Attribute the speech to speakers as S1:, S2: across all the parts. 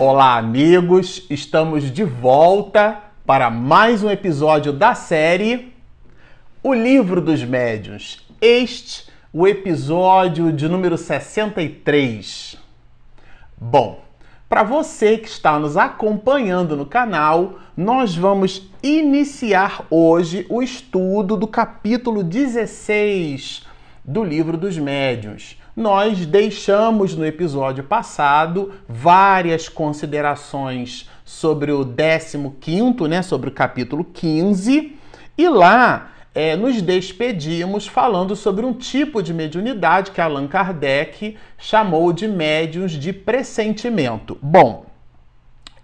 S1: Olá, amigos! Estamos de volta para mais um episódio da série O Livro dos Médiuns. Este, o episódio de número 63. Bom, para você que está nos acompanhando no canal, nós vamos iniciar hoje o estudo do capítulo 16 do Livro dos Médiuns. Nós deixamos no episódio passado várias considerações sobre o 15, né, sobre o capítulo 15, e lá é, nos despedimos falando sobre um tipo de mediunidade que Allan Kardec chamou de médiuns de pressentimento. Bom,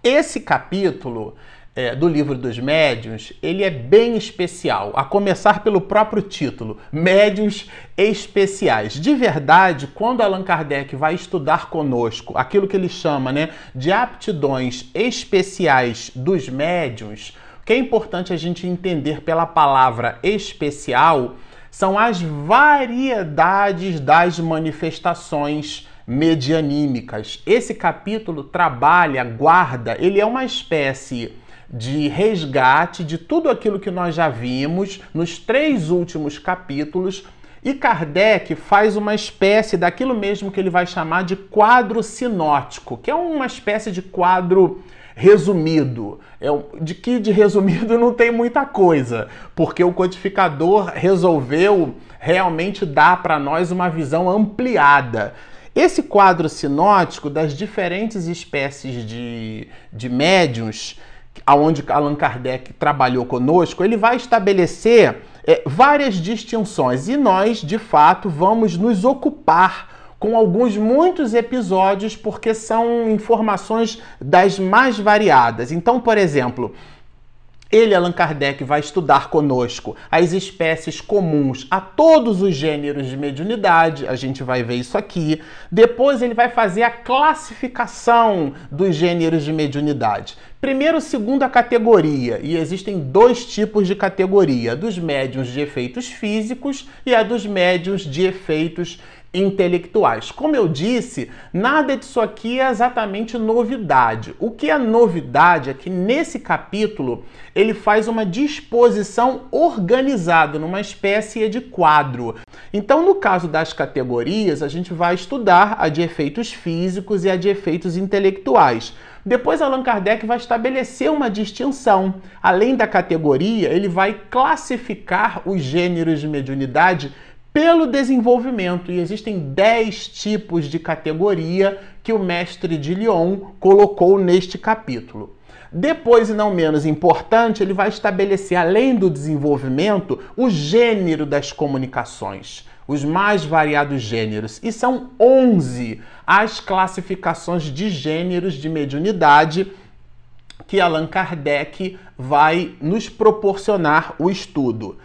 S1: esse capítulo é, do livro dos médiuns, ele é bem especial, a começar pelo próprio título, Médiuns Especiais. De verdade, quando Allan Kardec vai estudar conosco aquilo que ele chama né, de aptidões especiais dos médiuns, o que é importante a gente entender pela palavra especial são as variedades das manifestações medianímicas. Esse capítulo trabalha, guarda, ele é uma espécie de resgate de tudo aquilo que nós já vimos nos três últimos capítulos. E Kardec faz uma espécie daquilo mesmo que ele vai chamar de quadro sinótico, que é uma espécie de quadro resumido. É, de que de resumido não tem muita coisa, porque o codificador resolveu realmente dar para nós uma visão ampliada. Esse quadro sinótico das diferentes espécies de, de médiums aonde Allan Kardec trabalhou conosco, ele vai estabelecer é, várias distinções e nós, de fato, vamos nos ocupar com alguns muitos episódios porque são informações das mais variadas. Então, por exemplo, ele, Allan Kardec, vai estudar conosco as espécies comuns a todos os gêneros de mediunidade, a gente vai ver isso aqui. Depois, ele vai fazer a classificação dos gêneros de mediunidade. Primeiro, segunda categoria, e existem dois tipos de categoria: dos médiums de efeitos físicos e a dos médiums de efeitos intelectuais. Como eu disse, nada disso aqui é exatamente novidade. O que é novidade é que nesse capítulo ele faz uma disposição organizada numa espécie de quadro. Então, no caso das categorias, a gente vai estudar a de efeitos físicos e a de efeitos intelectuais. Depois, Allan Kardec vai estabelecer uma distinção. Além da categoria, ele vai classificar os gêneros de mediunidade pelo desenvolvimento. E existem 10 tipos de categoria que o mestre de Lyon colocou neste capítulo. Depois, e não menos importante, ele vai estabelecer, além do desenvolvimento, o gênero das comunicações, os mais variados gêneros. E são 11 as classificações de gêneros de mediunidade que Allan Kardec vai nos proporcionar o estudo.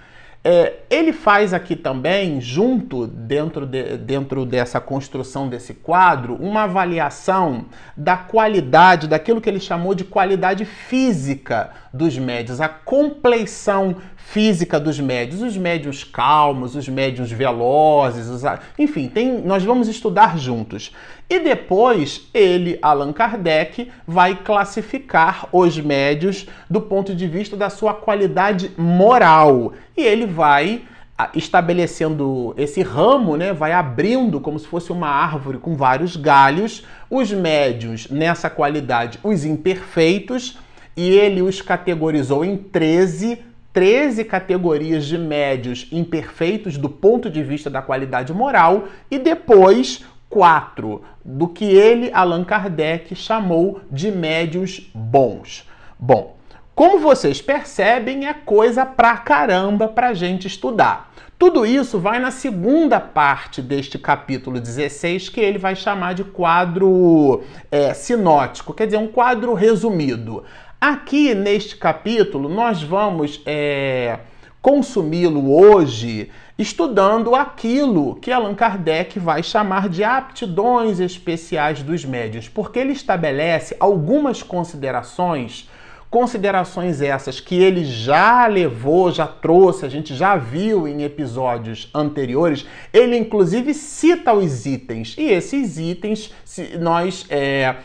S1: É, ele faz aqui também, junto dentro, de, dentro dessa construção desse quadro, uma avaliação da qualidade, daquilo que ele chamou de qualidade física dos médios, a compleição física dos médios, os médios calmos, os médios velozes, os... enfim, tem, nós vamos estudar juntos. E depois ele, Allan Kardec, vai classificar os médios do ponto de vista da sua qualidade moral. E ele vai estabelecendo esse ramo, né, vai abrindo como se fosse uma árvore com vários galhos, os médios nessa qualidade, os imperfeitos, e ele os categorizou em 13 13 categorias de médios imperfeitos do ponto de vista da qualidade moral e depois quatro do que ele, Allan Kardec, chamou de médios bons. Bom, como vocês percebem, é coisa pra caramba pra gente estudar. Tudo isso vai na segunda parte deste capítulo 16, que ele vai chamar de quadro é, sinótico, quer dizer, um quadro resumido. Aqui neste capítulo, nós vamos é, consumi-lo hoje estudando aquilo que Allan Kardec vai chamar de aptidões especiais dos médios, porque ele estabelece algumas considerações Considerações essas que ele já levou, já trouxe, a gente já viu em episódios anteriores. Ele, inclusive, cita os itens. E esses itens, nós é,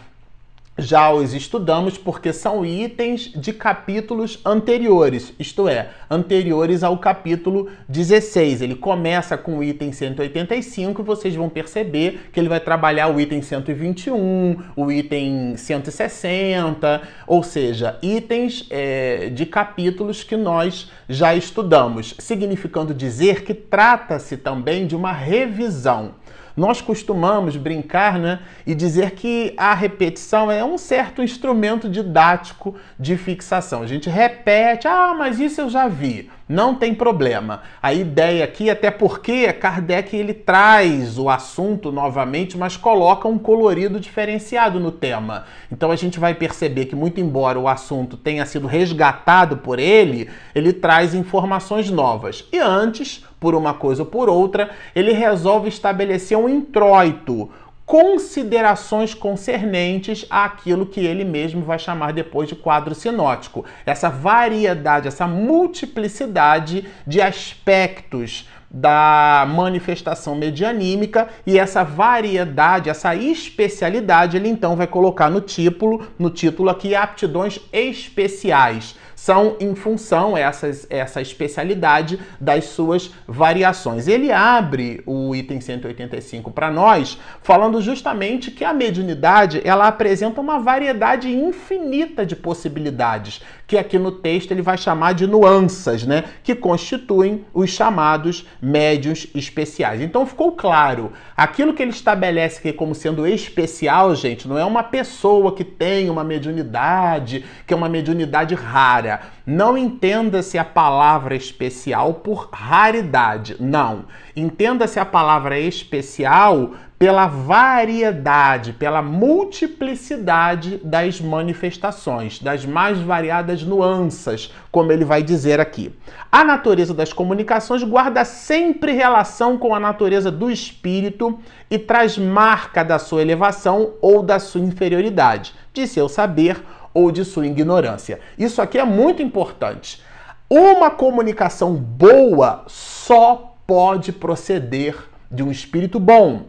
S1: já os estudamos porque são itens de capítulos anteriores, isto é, anteriores ao capítulo 16. Ele começa com o item 185 e vocês vão perceber que ele vai trabalhar o item 121, o item 160, ou seja, itens é, de capítulos que nós já estudamos, significando dizer que trata-se também de uma revisão. Nós costumamos brincar né, e dizer que a repetição é um certo instrumento didático de fixação. A gente repete, ah, mas isso eu já vi. Não tem problema. A ideia aqui, até porque Kardec ele traz o assunto novamente, mas coloca um colorido diferenciado no tema. Então a gente vai perceber que, muito embora o assunto tenha sido resgatado por ele, ele traz informações novas. E antes, por uma coisa ou por outra, ele resolve estabelecer um introito considerações concernentes àquilo que ele mesmo vai chamar depois de quadro sinótico. Essa variedade, essa multiplicidade de aspectos da manifestação medianímica e essa variedade, essa especialidade, ele então vai colocar no título, no título aqui aptidões especiais são em função essas, essa especialidade das suas variações. Ele abre o item 185 para nós, falando justamente que a mediunidade ela apresenta uma variedade infinita de possibilidades, que aqui no texto ele vai chamar de nuances, né, que constituem os chamados médios especiais. Então ficou claro, aquilo que ele estabelece aqui como sendo especial, gente, não é uma pessoa que tem uma mediunidade, que é uma mediunidade rara. Não entenda-se a palavra especial por raridade. Não. Entenda-se a palavra especial pela variedade, pela multiplicidade das manifestações, das mais variadas nuances, como ele vai dizer aqui. A natureza das comunicações guarda sempre relação com a natureza do espírito e traz marca da sua elevação ou da sua inferioridade, de seu saber ou de sua ignorância. Isso aqui é muito importante. Uma comunicação boa só pode proceder de um espírito bom.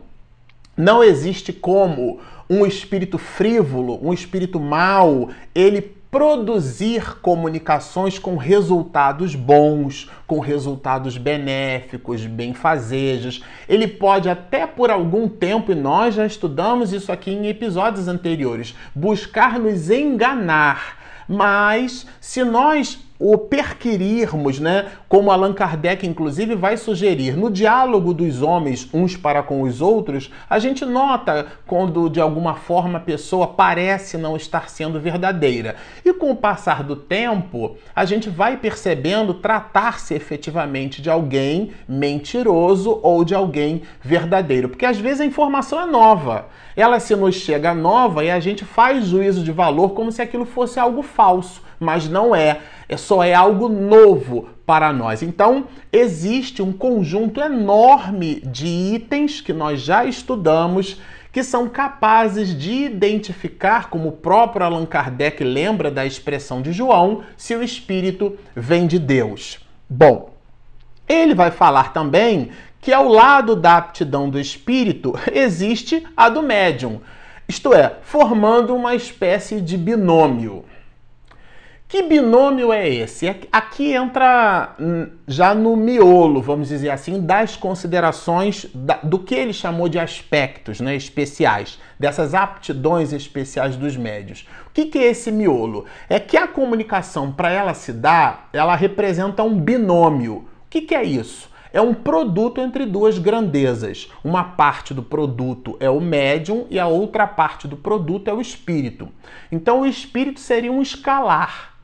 S1: Não existe como um espírito frívolo, um espírito mau, ele produzir comunicações com resultados bons, com resultados benéficos, benfazejos. Ele pode até por algum tempo, e nós já estudamos isso aqui em episódios anteriores, buscar nos enganar. Mas se nós o perquirirmos, né, como Allan Kardec inclusive vai sugerir, no diálogo dos homens uns para com os outros, a gente nota quando de alguma forma a pessoa parece não estar sendo verdadeira. E com o passar do tempo, a gente vai percebendo tratar-se efetivamente de alguém mentiroso ou de alguém verdadeiro, porque às vezes a informação é nova. Ela se nos chega nova e a gente faz juízo de valor como se aquilo fosse algo falso mas não é. É só é algo novo para nós. Então, existe um conjunto enorme de itens que nós já estudamos que são capazes de identificar, como o próprio Allan Kardec lembra da expressão de João, se o espírito vem de Deus. Bom, ele vai falar também que ao lado da aptidão do espírito existe a do médium, isto é, formando uma espécie de binômio. Que binômio é esse? Aqui entra hum, já no miolo, vamos dizer assim, das considerações do que ele chamou de aspectos né, especiais, dessas aptidões especiais dos médios. O que, é esse miolo? É que a comunicação, para ela se dar, ela representa um binômio. O que é isso? é um produto entre duas grandezas. Uma parte do produto é o médium e a outra parte do produto é o espírito. Então o espírito seria um escalar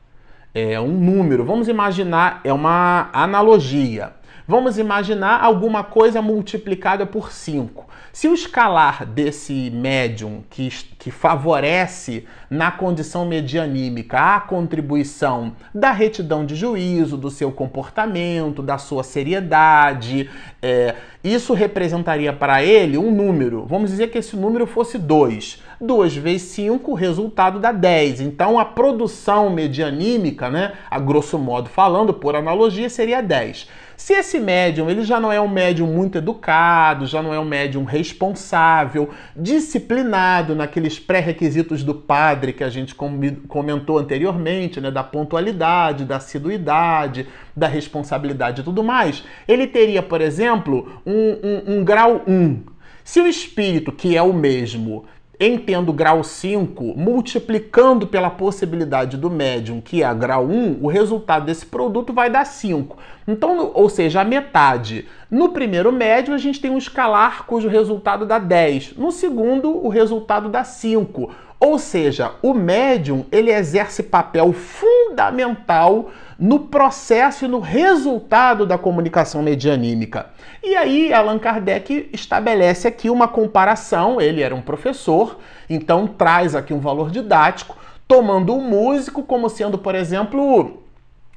S1: é um número. Vamos imaginar, é uma analogia. Vamos imaginar alguma coisa multiplicada por 5. Se o escalar desse médium que, que favorece na condição medianímica a contribuição da retidão de juízo, do seu comportamento, da sua seriedade, é, isso representaria para ele um número. Vamos dizer que esse número fosse 2. 2 vezes 5, o resultado dá 10. Então a produção medianímica, né, a grosso modo falando, por analogia, seria 10. Se esse médium ele já não é um médium muito educado, já não é um médium responsável, disciplinado naqueles pré-requisitos do padre que a gente comentou anteriormente, né, da pontualidade, da assiduidade, da responsabilidade e tudo mais, ele teria, por exemplo, um, um, um grau 1. Se o espírito, que é o mesmo, entendo grau 5, multiplicando pela possibilidade do médium, que é grau 1, o resultado desse produto vai dar 5. Então, ou seja, a metade. No primeiro médium, a gente tem um escalar cujo resultado dá 10. No segundo, o resultado dá 5. Ou seja, o médium ele exerce papel fundamental no processo e no resultado da comunicação medianímica. E aí Allan Kardec estabelece aqui uma comparação, ele era um professor, então traz aqui um valor didático, tomando o músico como sendo, por exemplo,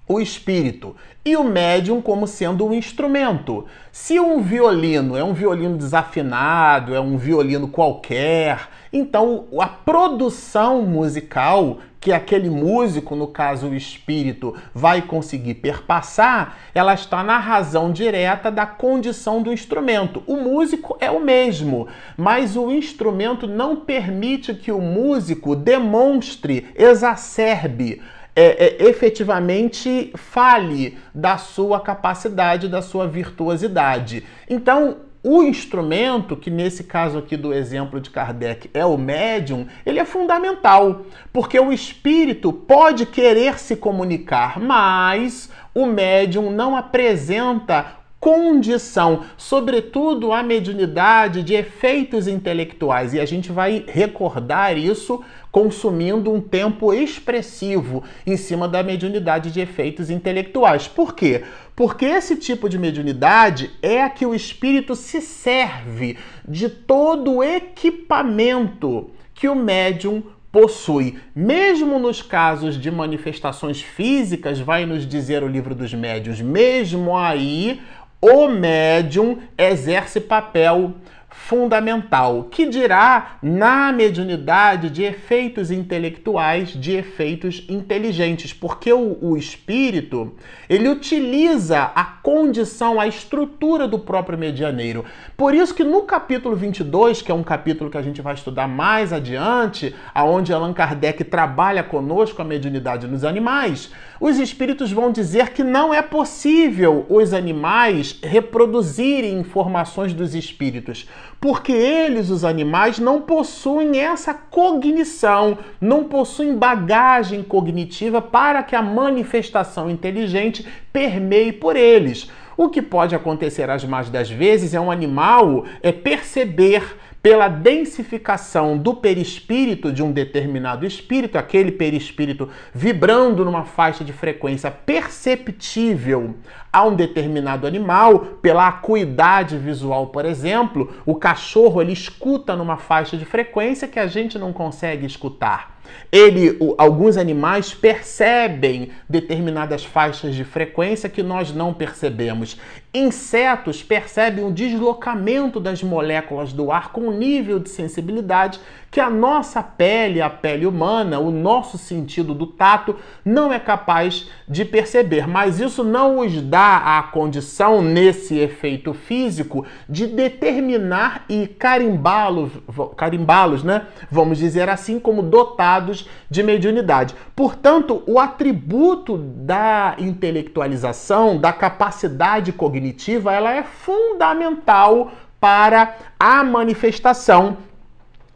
S1: o espírito e o médium como sendo um instrumento. Se um violino é um violino desafinado, é um violino qualquer, então a produção musical que aquele músico, no caso o espírito, vai conseguir perpassar, ela está na razão direta da condição do instrumento. O músico é o mesmo, mas o instrumento não permite que o músico demonstre, exacerbe é, é, efetivamente fale da sua capacidade, da sua virtuosidade. Então, o instrumento, que nesse caso aqui do exemplo de Kardec é o médium, ele é fundamental, porque o espírito pode querer se comunicar, mas o médium não apresenta condição, sobretudo a mediunidade de efeitos intelectuais, e a gente vai recordar isso consumindo um tempo expressivo em cima da mediunidade de efeitos intelectuais. Por quê? Porque esse tipo de mediunidade é a que o espírito se serve de todo o equipamento que o médium possui. Mesmo nos casos de manifestações físicas, vai nos dizer o livro dos médios, mesmo aí o médium exerce papel fundamental, que dirá na mediunidade de efeitos intelectuais, de efeitos inteligentes, porque o, o, espírito ele utiliza a condição, a estrutura do próprio medianeiro. Por isso que no capítulo 22, que é um capítulo que a gente vai estudar mais adiante, aonde Allan Kardec trabalha conosco a mediunidade nos animais, os espíritos vão dizer que não é possível os animais reproduzirem informações dos espíritos porque eles, os animais, não possuem essa cognição, não possuem bagagem cognitiva para que a manifestação inteligente permeie por eles. O que pode acontecer às mais das vezes é um animal é perceber pela densificação do perispírito de um determinado espírito, aquele perispírito vibrando numa faixa de frequência perceptível a um determinado animal, pela acuidade visual, por exemplo, o cachorro ele escuta numa faixa de frequência que a gente não consegue escutar. Ele, o, alguns animais percebem determinadas faixas de frequência que nós não percebemos. Insetos percebem o deslocamento das moléculas do ar com um nível de sensibilidade que a nossa pele, a pele humana, o nosso sentido do tato não é capaz de perceber. Mas isso não os dá a condição, nesse efeito físico, de determinar e carimbá-los, carimbá-los, né? Vamos dizer assim, como dotados de mediunidade. Portanto, o atributo da intelectualização, da capacidade cognitiva, ela é fundamental para a manifestação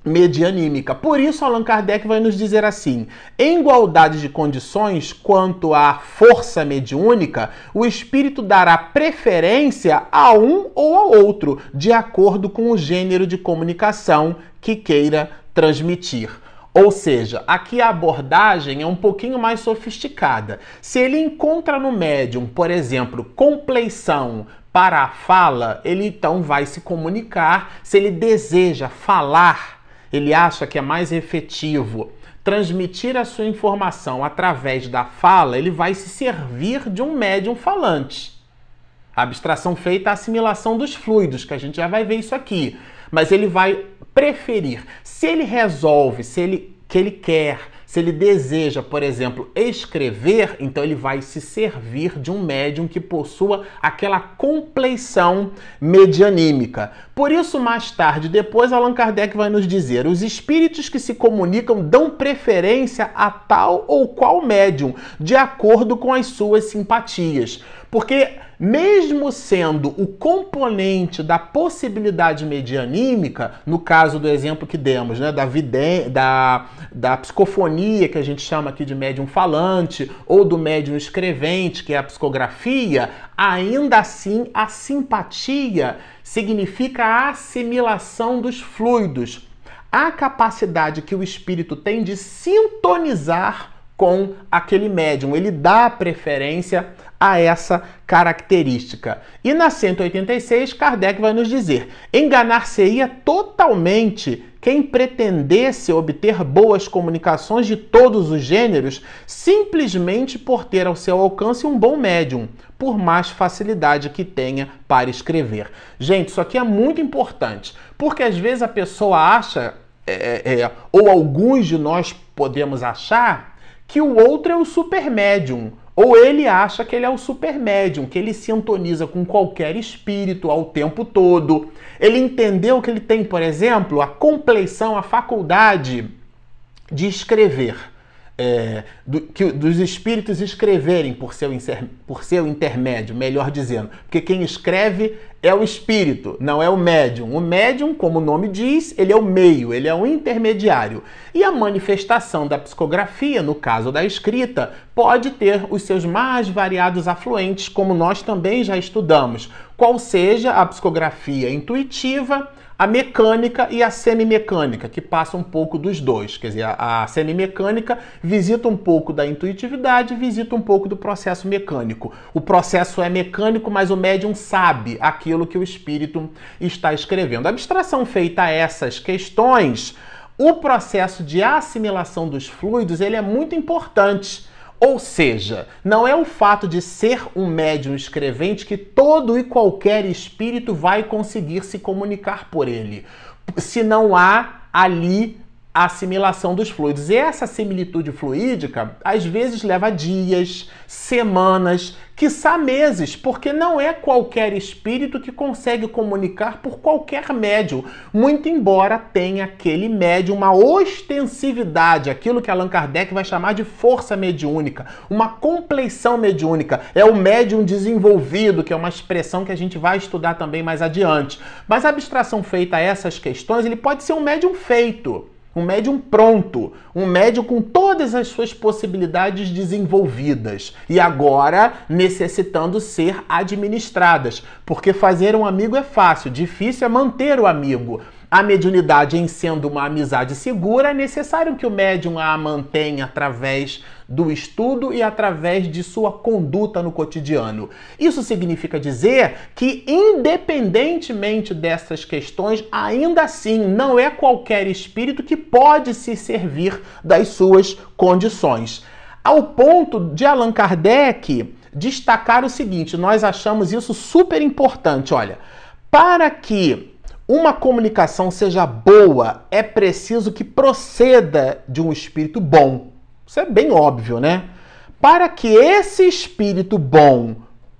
S1: medianímica. Por isso, Allan Kardec vai nos dizer assim: em igualdade de condições quanto à força mediúnica, o espírito dará preferência a um ou ao outro, de acordo com o gênero de comunicação que queira transmitir. Ou seja, aqui a abordagem é um pouquinho mais sofisticada. Se ele encontra no médium, por exemplo, compleição para a fala, ele então vai se comunicar. Se ele deseja falar, ele acha que é mais efetivo transmitir a sua informação através da fala, ele vai se servir de um médium falante. A abstração feita é a assimilação dos fluidos, que a gente já vai ver isso aqui. Mas ele vai preferir. Se ele resolve, se ele que ele quer, Se ele deseja, por exemplo, escrever, então ele vai se servir de um médium que possua aquela compleição medianímica. Por isso, mais tarde, depois, Allan Kardec vai nos dizer: os espíritos que se comunicam dão preferência a tal ou qual médium, de acordo com as suas simpatias. Porque, mesmo sendo o componente da possibilidade medianímica, no caso do exemplo que demos, né, da, viden da, da psicofonia, que a gente chama aqui de médium falante, ou do médium escrevente, que é a psicografia, ainda assim a simpatia significa a assimilação dos fluidos, a capacidade que o espírito tem de sintonizar com aquele médium. Ele dá preferência a essa característica. E na 186, Kardec vai nos dizer: enganar-se-ia totalmente quem pretendesse obter boas comunicações de todos os gêneros simplesmente por ter ao seu alcance um bom médium, por mais facilidade que tenha para escrever. Gente, isso aqui é muito importante, porque às vezes a pessoa acha, é, é, é ou alguns de nós podemos achar, que o outro é o super médium. Ou ele acha que ele é o super médium, que ele sintoniza com qualquer espírito ao tempo todo. Ele entendeu que ele tem, por exemplo, a compleição, a faculdade de escrever é, do, que, dos espíritos escreverem por seu, por seu intermédio, melhor dizendo. Porque quem escreve é o espírito, não é o médium. O médium, como o nome diz, ele é o meio, ele é o intermediário. E a manifestação da psicografia, no caso da escrita, pode ter os seus mais variados afluentes, como nós também já estudamos, qual seja a psicografia intuitiva a mecânica e a semimecânica, que passa um pouco dos dois. Quer dizer, a, a semimecânica visita um pouco da intuitividade, visita um pouco do processo mecânico. O processo é mecânico, mas o médium sabe aquilo que o espírito está escrevendo. A abstração feita a essas questões, o processo de assimilação dos fluidos, ele é muito importante ou seja, não é o fato de ser um médium escrevente que todo e qualquer espírito vai conseguir se comunicar por ele. Se não há ali a assimilação dos fluidos. E essa similitude fluídica às vezes leva dias, semanas, quiçá meses, porque não é qualquer espírito que consegue comunicar por qualquer médium, muito embora tenha aquele médium uma ostensividade, aquilo que Allan Kardec vai chamar de força mediúnica, uma compleição mediúnica. É o médium desenvolvido, que é uma expressão que a gente vai estudar também mais adiante. Mas a abstração feita a essas questões, ele pode ser um médium feito um médium pronto, um médium com todas as suas possibilidades desenvolvidas e agora necessitando ser administradas, porque fazer um amigo é fácil, difícil é manter o amigo. A mediunidade, em sendo uma amizade segura, é necessário que o médium a mantenha através do estudo e através de sua conduta no cotidiano. Isso significa dizer que, independentemente dessas questões, ainda assim não é qualquer espírito que pode se servir das suas condições. Ao ponto de Allan Kardec destacar o seguinte: nós achamos isso super importante. Olha, para que uma comunicação seja boa, é preciso que proceda de um espírito bom. Isso é bem óbvio, né? Para que esse espírito bom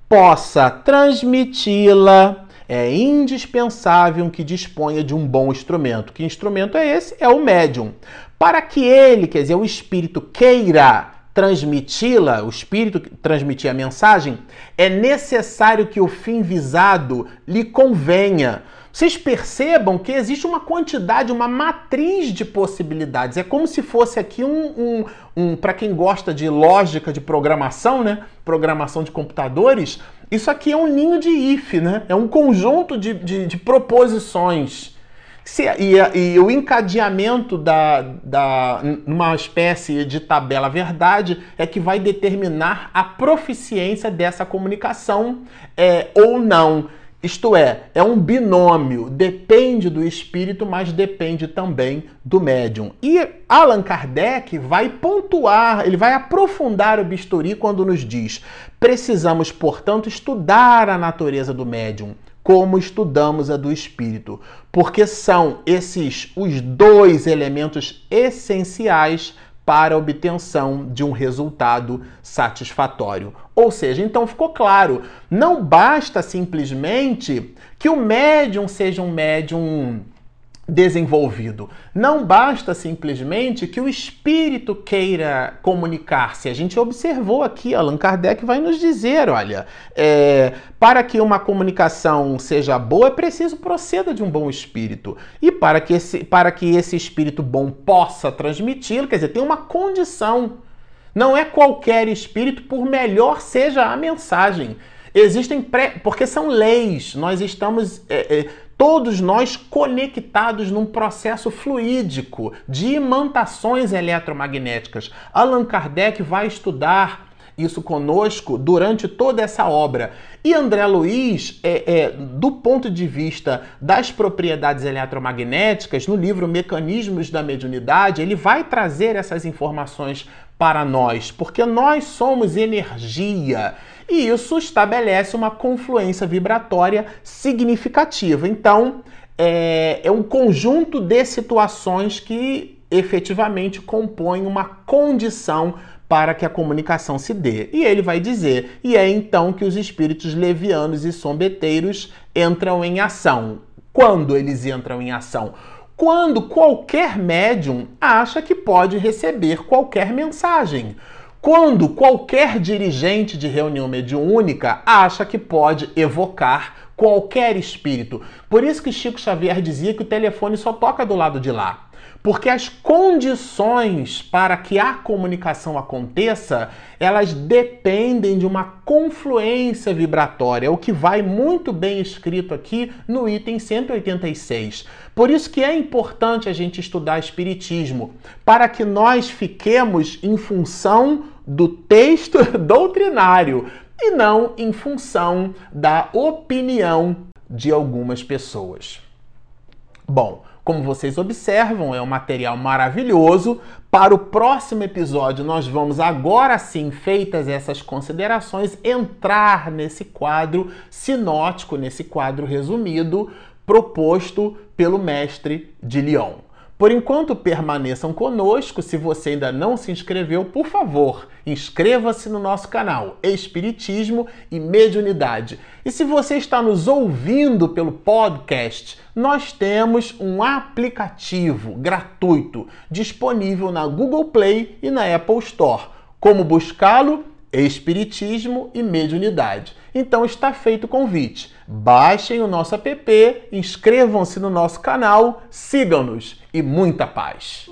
S1: possa transmiti-la, é indispensável que disponha de um bom instrumento. Que instrumento é esse? É o médium. Para que ele, quer dizer, o espírito queira transmiti-la, o espírito transmitir a mensagem, é necessário que o fim visado lhe convenha. Vocês percebam que existe uma quantidade, uma matriz de possibilidades. É como se fosse aqui um, um, um para quem gosta de lógica de programação, né? Programação de computadores, isso aqui é um ninho de if, né? É um conjunto de, de, de proposições. Se, e, e, o encadeamento da, da, numa espécie de tabela verdade é que vai determinar a proficiência dessa comunicação é, ou não. Isto é, é um binômio, depende do espírito, mas depende também do médium. E Allan Kardec vai pontuar, ele vai aprofundar o bisturi quando nos diz: precisamos, portanto, estudar a natureza do médium, como estudamos a do espírito, porque são esses os dois elementos essenciais para obtenção de um resultado satisfatório. Ou seja, então ficou claro, não basta simplesmente que o médium seja um médium desenvolvido. Não basta simplesmente que o espírito queira comunicar-se. A gente observou aqui, Allan Kardec vai nos dizer: olha, é, para que uma comunicação seja boa, é preciso proceda de um bom espírito. E para que esse, para que esse espírito bom possa transmiti-lo, quer dizer, tem uma condição. Não é qualquer espírito, por melhor seja a mensagem. Existem pré... porque são leis. Nós estamos é, é, todos nós conectados num processo fluídico de imantações eletromagnéticas. Allan Kardec vai estudar isso conosco durante toda essa obra. E André Luiz, é, é, do ponto de vista das propriedades eletromagnéticas, no livro Mecanismos da Mediunidade, ele vai trazer essas informações para nós, porque nós somos energia e isso estabelece uma confluência vibratória significativa. Então, é, é um conjunto de situações que efetivamente compõem uma condição para que a comunicação se dê. E ele vai dizer: e é então que os espíritos levianos e sombeteiros entram em ação. Quando eles entram em ação? Quando qualquer médium acha que pode receber qualquer mensagem. Quando qualquer dirigente de reunião mediúnica acha que pode evocar qualquer espírito. Por isso que Chico Xavier dizia que o telefone só toca do lado de lá. Porque as condições para que a comunicação aconteça, elas dependem de uma confluência vibratória, o que vai muito bem escrito aqui no item 186. Por isso que é importante a gente estudar espiritismo, para que nós fiquemos em função do texto doutrinário e não em função da opinião de algumas pessoas. Bom, como vocês observam, é um material maravilhoso. Para o próximo episódio, nós vamos agora sim, feitas essas considerações, entrar nesse quadro sinótico, nesse quadro resumido, proposto pelo mestre de Lyon. Por enquanto, permaneçam conosco. Se você ainda não se inscreveu, por favor, inscreva-se no nosso canal Espiritismo e Mediunidade. E se você está nos ouvindo pelo podcast, nós temos um aplicativo gratuito disponível na Google Play e na Apple Store. Como buscá-lo? Espiritismo e Mediunidade. Então está feito o convite. Baixem o nosso app, inscrevam-se no nosso canal, sigam-nos e muita paz.